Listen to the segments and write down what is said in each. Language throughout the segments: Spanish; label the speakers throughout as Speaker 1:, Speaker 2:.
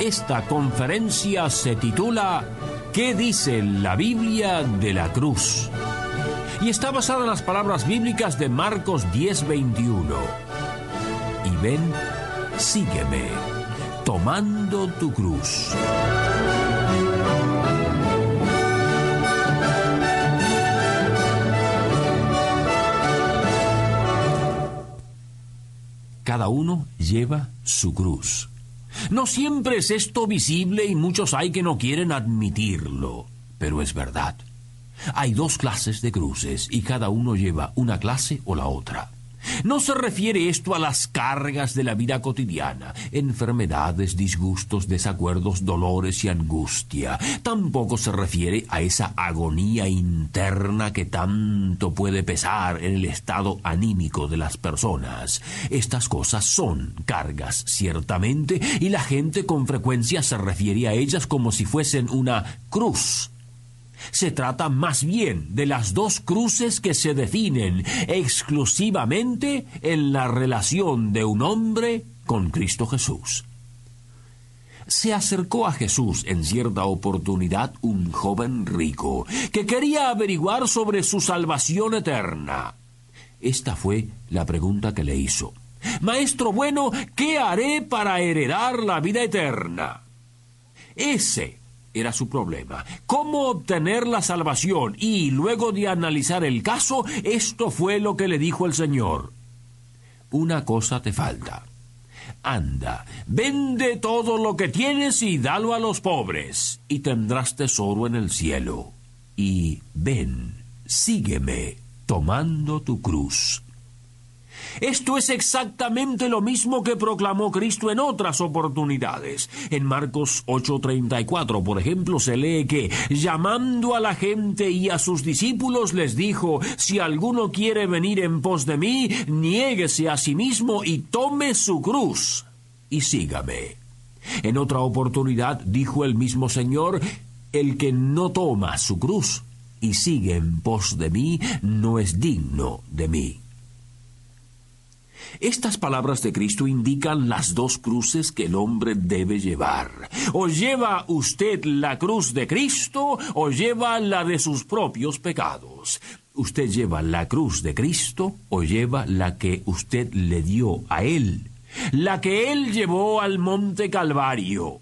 Speaker 1: Esta conferencia se titula ¿Qué dice la Biblia de la cruz? Y está basada en las palabras bíblicas de Marcos 10:21. Y ven, sígueme, tomando tu cruz. Cada uno lleva su cruz. No siempre es esto visible y muchos hay que no quieren admitirlo, pero es verdad. Hay dos clases de cruces y cada uno lleva una clase o la otra. No se refiere esto a las cargas de la vida cotidiana, enfermedades, disgustos, desacuerdos, dolores y angustia. Tampoco se refiere a esa agonía interna que tanto puede pesar en el estado anímico de las personas. Estas cosas son cargas, ciertamente, y la gente con frecuencia se refiere a ellas como si fuesen una cruz se trata más bien de las dos cruces que se definen exclusivamente en la relación de un hombre con Cristo Jesús. Se acercó a Jesús en cierta oportunidad un joven rico que quería averiguar sobre su salvación eterna. Esta fue la pregunta que le hizo. Maestro bueno, ¿qué haré para heredar la vida eterna? Ese era su problema. ¿Cómo obtener la salvación? Y luego de analizar el caso, esto fue lo que le dijo el Señor. Una cosa te falta. Anda, vende todo lo que tienes y dalo a los pobres, y tendrás tesoro en el cielo. Y ven, sígueme, tomando tu cruz. Esto es exactamente lo mismo que proclamó Cristo en otras oportunidades. En Marcos 8:34, por ejemplo, se lee que, llamando a la gente y a sus discípulos, les dijo, si alguno quiere venir en pos de mí, niéguese a sí mismo y tome su cruz y sígame. En otra oportunidad dijo el mismo Señor, el que no toma su cruz y sigue en pos de mí, no es digno de mí. Estas palabras de Cristo indican las dos cruces que el hombre debe llevar. O lleva usted la cruz de Cristo o lleva la de sus propios pecados. Usted lleva la cruz de Cristo o lleva la que usted le dio a Él, la que Él llevó al monte Calvario.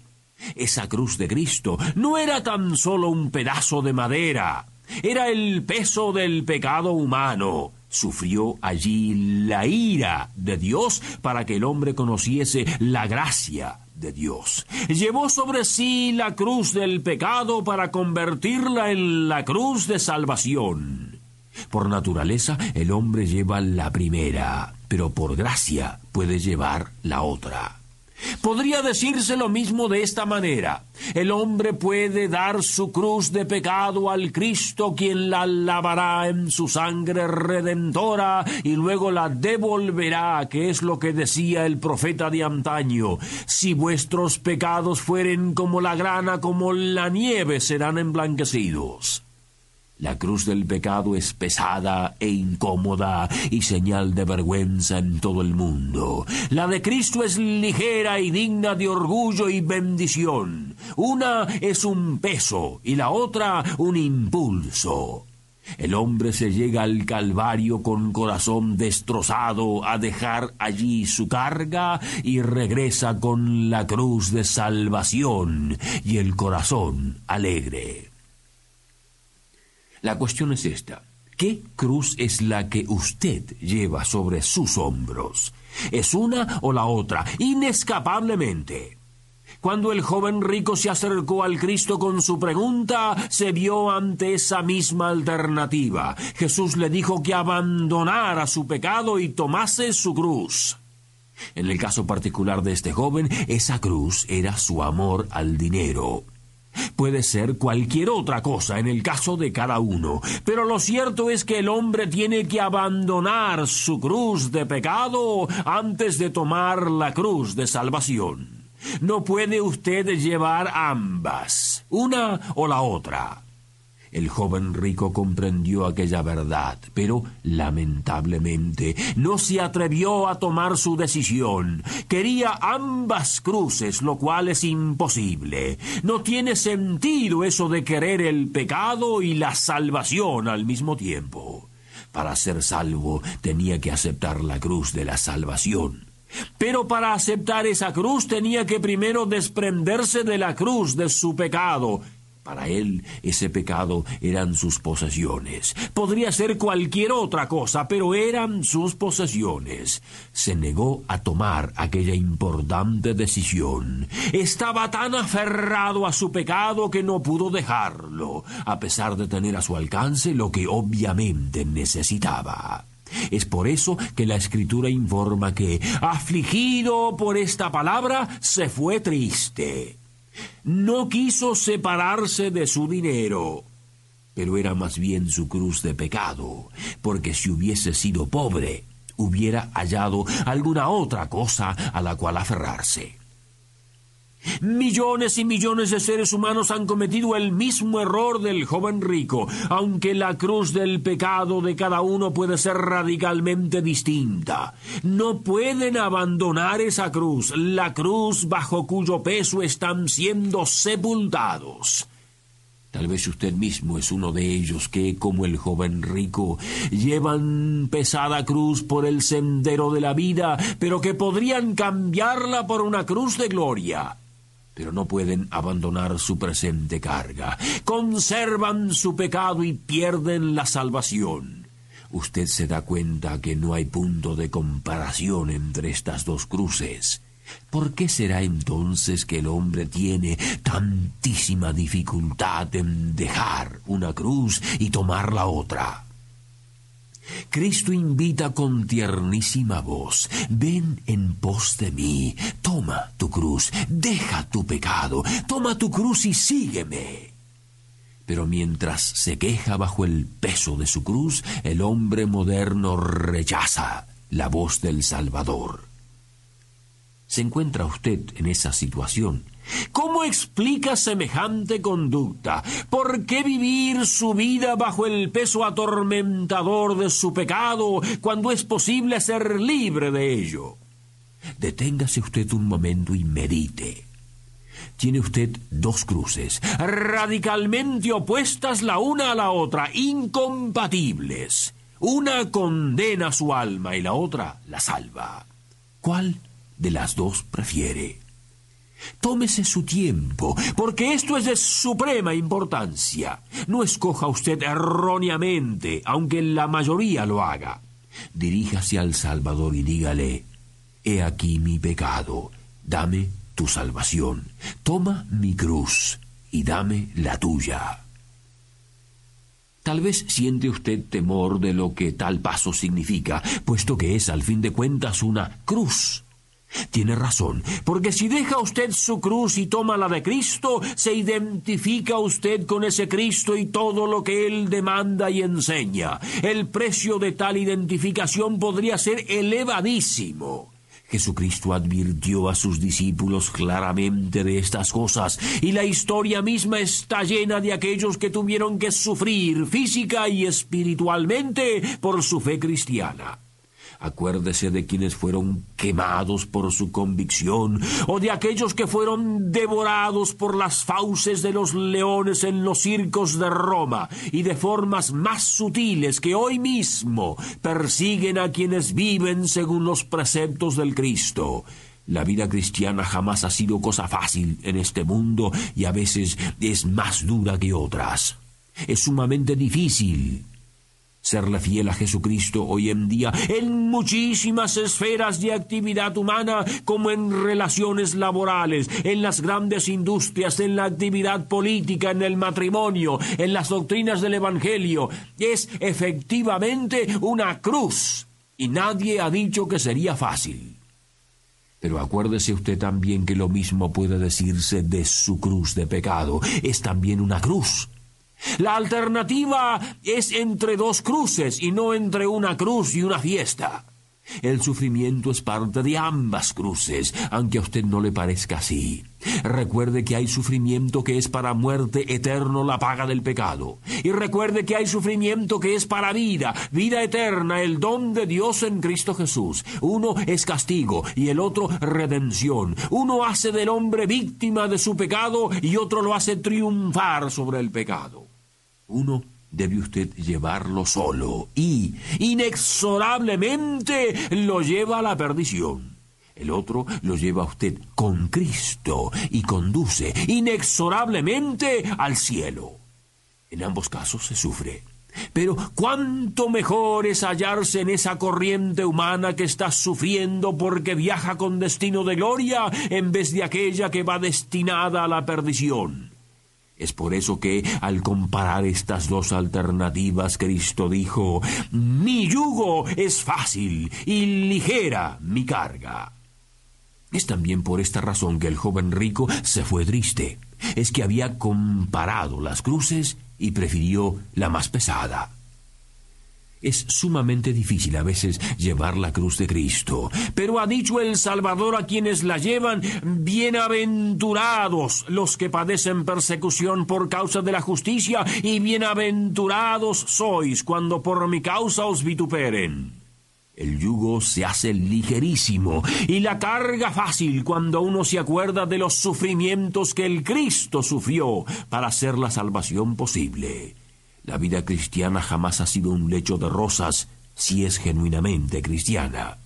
Speaker 1: Esa cruz de Cristo no era tan solo un pedazo de madera, era el peso del pecado humano sufrió allí la ira de Dios para que el hombre conociese la gracia de Dios. Llevó sobre sí la cruz del pecado para convertirla en la cruz de salvación. Por naturaleza el hombre lleva la primera, pero por gracia puede llevar la otra. Podría decirse lo mismo de esta manera. El hombre puede dar su cruz de pecado al Cristo, quien la lavará en su sangre redentora y luego la devolverá, que es lo que decía el profeta de antaño. Si vuestros pecados fueren como la grana, como la nieve, serán emblanquecidos. La cruz del pecado es pesada e incómoda y señal de vergüenza en todo el mundo. La de Cristo es ligera y digna de orgullo y bendición. Una es un peso y la otra un impulso. El hombre se llega al Calvario con corazón destrozado a dejar allí su carga y regresa con la cruz de salvación y el corazón alegre. La cuestión es esta. ¿Qué cruz es la que usted lleva sobre sus hombros? ¿Es una o la otra? Inescapablemente. Cuando el joven rico se acercó al Cristo con su pregunta, se vio ante esa misma alternativa. Jesús le dijo que abandonara su pecado y tomase su cruz. En el caso particular de este joven, esa cruz era su amor al dinero. Puede ser cualquier otra cosa en el caso de cada uno, pero lo cierto es que el hombre tiene que abandonar su cruz de pecado antes de tomar la cruz de salvación. No puede usted llevar ambas, una o la otra. El joven rico comprendió aquella verdad, pero lamentablemente no se atrevió a tomar su decisión. Quería ambas cruces, lo cual es imposible. No tiene sentido eso de querer el pecado y la salvación al mismo tiempo. Para ser salvo tenía que aceptar la cruz de la salvación. Pero para aceptar esa cruz tenía que primero desprenderse de la cruz de su pecado para él ese pecado eran sus posesiones. Podría ser cualquier otra cosa, pero eran sus posesiones. Se negó a tomar aquella importante decisión. Estaba tan aferrado a su pecado que no pudo dejarlo, a pesar de tener a su alcance lo que obviamente necesitaba. Es por eso que la escritura informa que, afligido por esta palabra, se fue triste no quiso separarse de su dinero, pero era más bien su cruz de pecado, porque si hubiese sido pobre, hubiera hallado alguna otra cosa a la cual aferrarse. Millones y millones de seres humanos han cometido el mismo error del joven rico, aunque la cruz del pecado de cada uno puede ser radicalmente distinta. No pueden abandonar esa cruz, la cruz bajo cuyo peso están siendo sepultados. Tal vez usted mismo es uno de ellos que, como el joven rico, llevan pesada cruz por el sendero de la vida, pero que podrían cambiarla por una cruz de gloria pero no pueden abandonar su presente carga. Conservan su pecado y pierden la salvación. Usted se da cuenta que no hay punto de comparación entre estas dos cruces. ¿Por qué será entonces que el hombre tiene tantísima dificultad en dejar una cruz y tomar la otra? Cristo invita con tiernísima voz, ven en pos de mí, toma tu cruz, deja tu pecado, toma tu cruz y sígueme. Pero mientras se queja bajo el peso de su cruz, el hombre moderno rechaza la voz del Salvador. ¿Se encuentra usted en esa situación? ¿Cómo explica semejante conducta? ¿Por qué vivir su vida bajo el peso atormentador de su pecado cuando es posible ser libre de ello? Deténgase usted un momento y medite. Tiene usted dos cruces, radicalmente opuestas la una a la otra, incompatibles. Una condena su alma y la otra la salva. ¿Cuál de las dos prefiere? Tómese su tiempo, porque esto es de suprema importancia. No escoja usted erróneamente, aunque la mayoría lo haga. Diríjase al Salvador y dígale, He aquí mi pecado, dame tu salvación, toma mi cruz y dame la tuya. Tal vez siente usted temor de lo que tal paso significa, puesto que es al fin de cuentas una cruz tiene razón, porque si deja usted su cruz y toma la de Cristo, se identifica usted con ese Cristo y todo lo que Él demanda y enseña. El precio de tal identificación podría ser elevadísimo. Jesucristo advirtió a sus discípulos claramente de estas cosas, y la historia misma está llena de aquellos que tuvieron que sufrir física y espiritualmente por su fe cristiana. Acuérdese de quienes fueron quemados por su convicción, o de aquellos que fueron devorados por las fauces de los leones en los circos de Roma, y de formas más sutiles que hoy mismo persiguen a quienes viven según los preceptos del Cristo. La vida cristiana jamás ha sido cosa fácil en este mundo y a veces es más dura que otras. Es sumamente difícil serle fiel a Jesucristo hoy en día en muchísimas esferas de actividad humana, como en relaciones laborales, en las grandes industrias, en la actividad política, en el matrimonio, en las doctrinas del Evangelio, es efectivamente una cruz. Y nadie ha dicho que sería fácil. Pero acuérdese usted también que lo mismo puede decirse de su cruz de pecado. Es también una cruz. La alternativa es entre dos cruces y no entre una cruz y una fiesta. El sufrimiento es parte de ambas cruces, aunque a usted no le parezca así. Recuerde que hay sufrimiento que es para muerte eterno la paga del pecado. Y recuerde que hay sufrimiento que es para vida, vida eterna, el don de Dios en Cristo Jesús. Uno es castigo y el otro redención. Uno hace del hombre víctima de su pecado y otro lo hace triunfar sobre el pecado. Uno debe usted llevarlo solo y inexorablemente lo lleva a la perdición. El otro lo lleva a usted con Cristo y conduce inexorablemente al cielo. En ambos casos se sufre. Pero cuánto mejor es hallarse en esa corriente humana que está sufriendo porque viaja con destino de gloria en vez de aquella que va destinada a la perdición. Es por eso que, al comparar estas dos alternativas, Cristo dijo, Mi yugo es fácil y ligera mi carga. Es también por esta razón que el joven rico se fue triste. Es que había comparado las cruces y prefirió la más pesada. Es sumamente difícil a veces llevar la cruz de Cristo, pero ha dicho el Salvador a quienes la llevan, bienaventurados los que padecen persecución por causa de la justicia, y bienaventurados sois cuando por mi causa os vituperen. El yugo se hace ligerísimo y la carga fácil cuando uno se acuerda de los sufrimientos que el Cristo sufrió para hacer la salvación posible. La vida cristiana jamás ha sido un lecho de rosas si es genuinamente cristiana.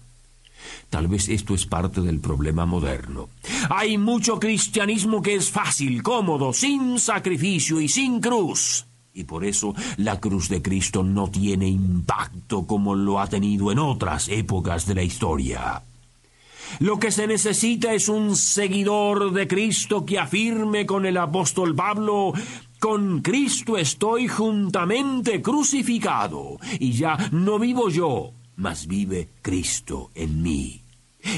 Speaker 1: Tal vez esto es parte del problema moderno. Hay mucho cristianismo que es fácil, cómodo, sin sacrificio y sin cruz. Y por eso la cruz de Cristo no tiene impacto como lo ha tenido en otras épocas de la historia. Lo que se necesita es un seguidor de Cristo que afirme con el apóstol Pablo con Cristo estoy juntamente crucificado, y ya no vivo yo, mas vive Cristo en mí.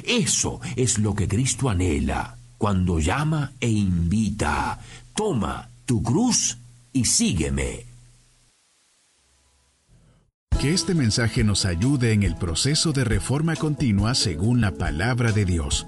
Speaker 1: Eso es lo que Cristo anhela cuando llama e invita. Toma tu cruz y sígueme.
Speaker 2: Que este mensaje nos ayude en el proceso de reforma continua según la palabra de Dios.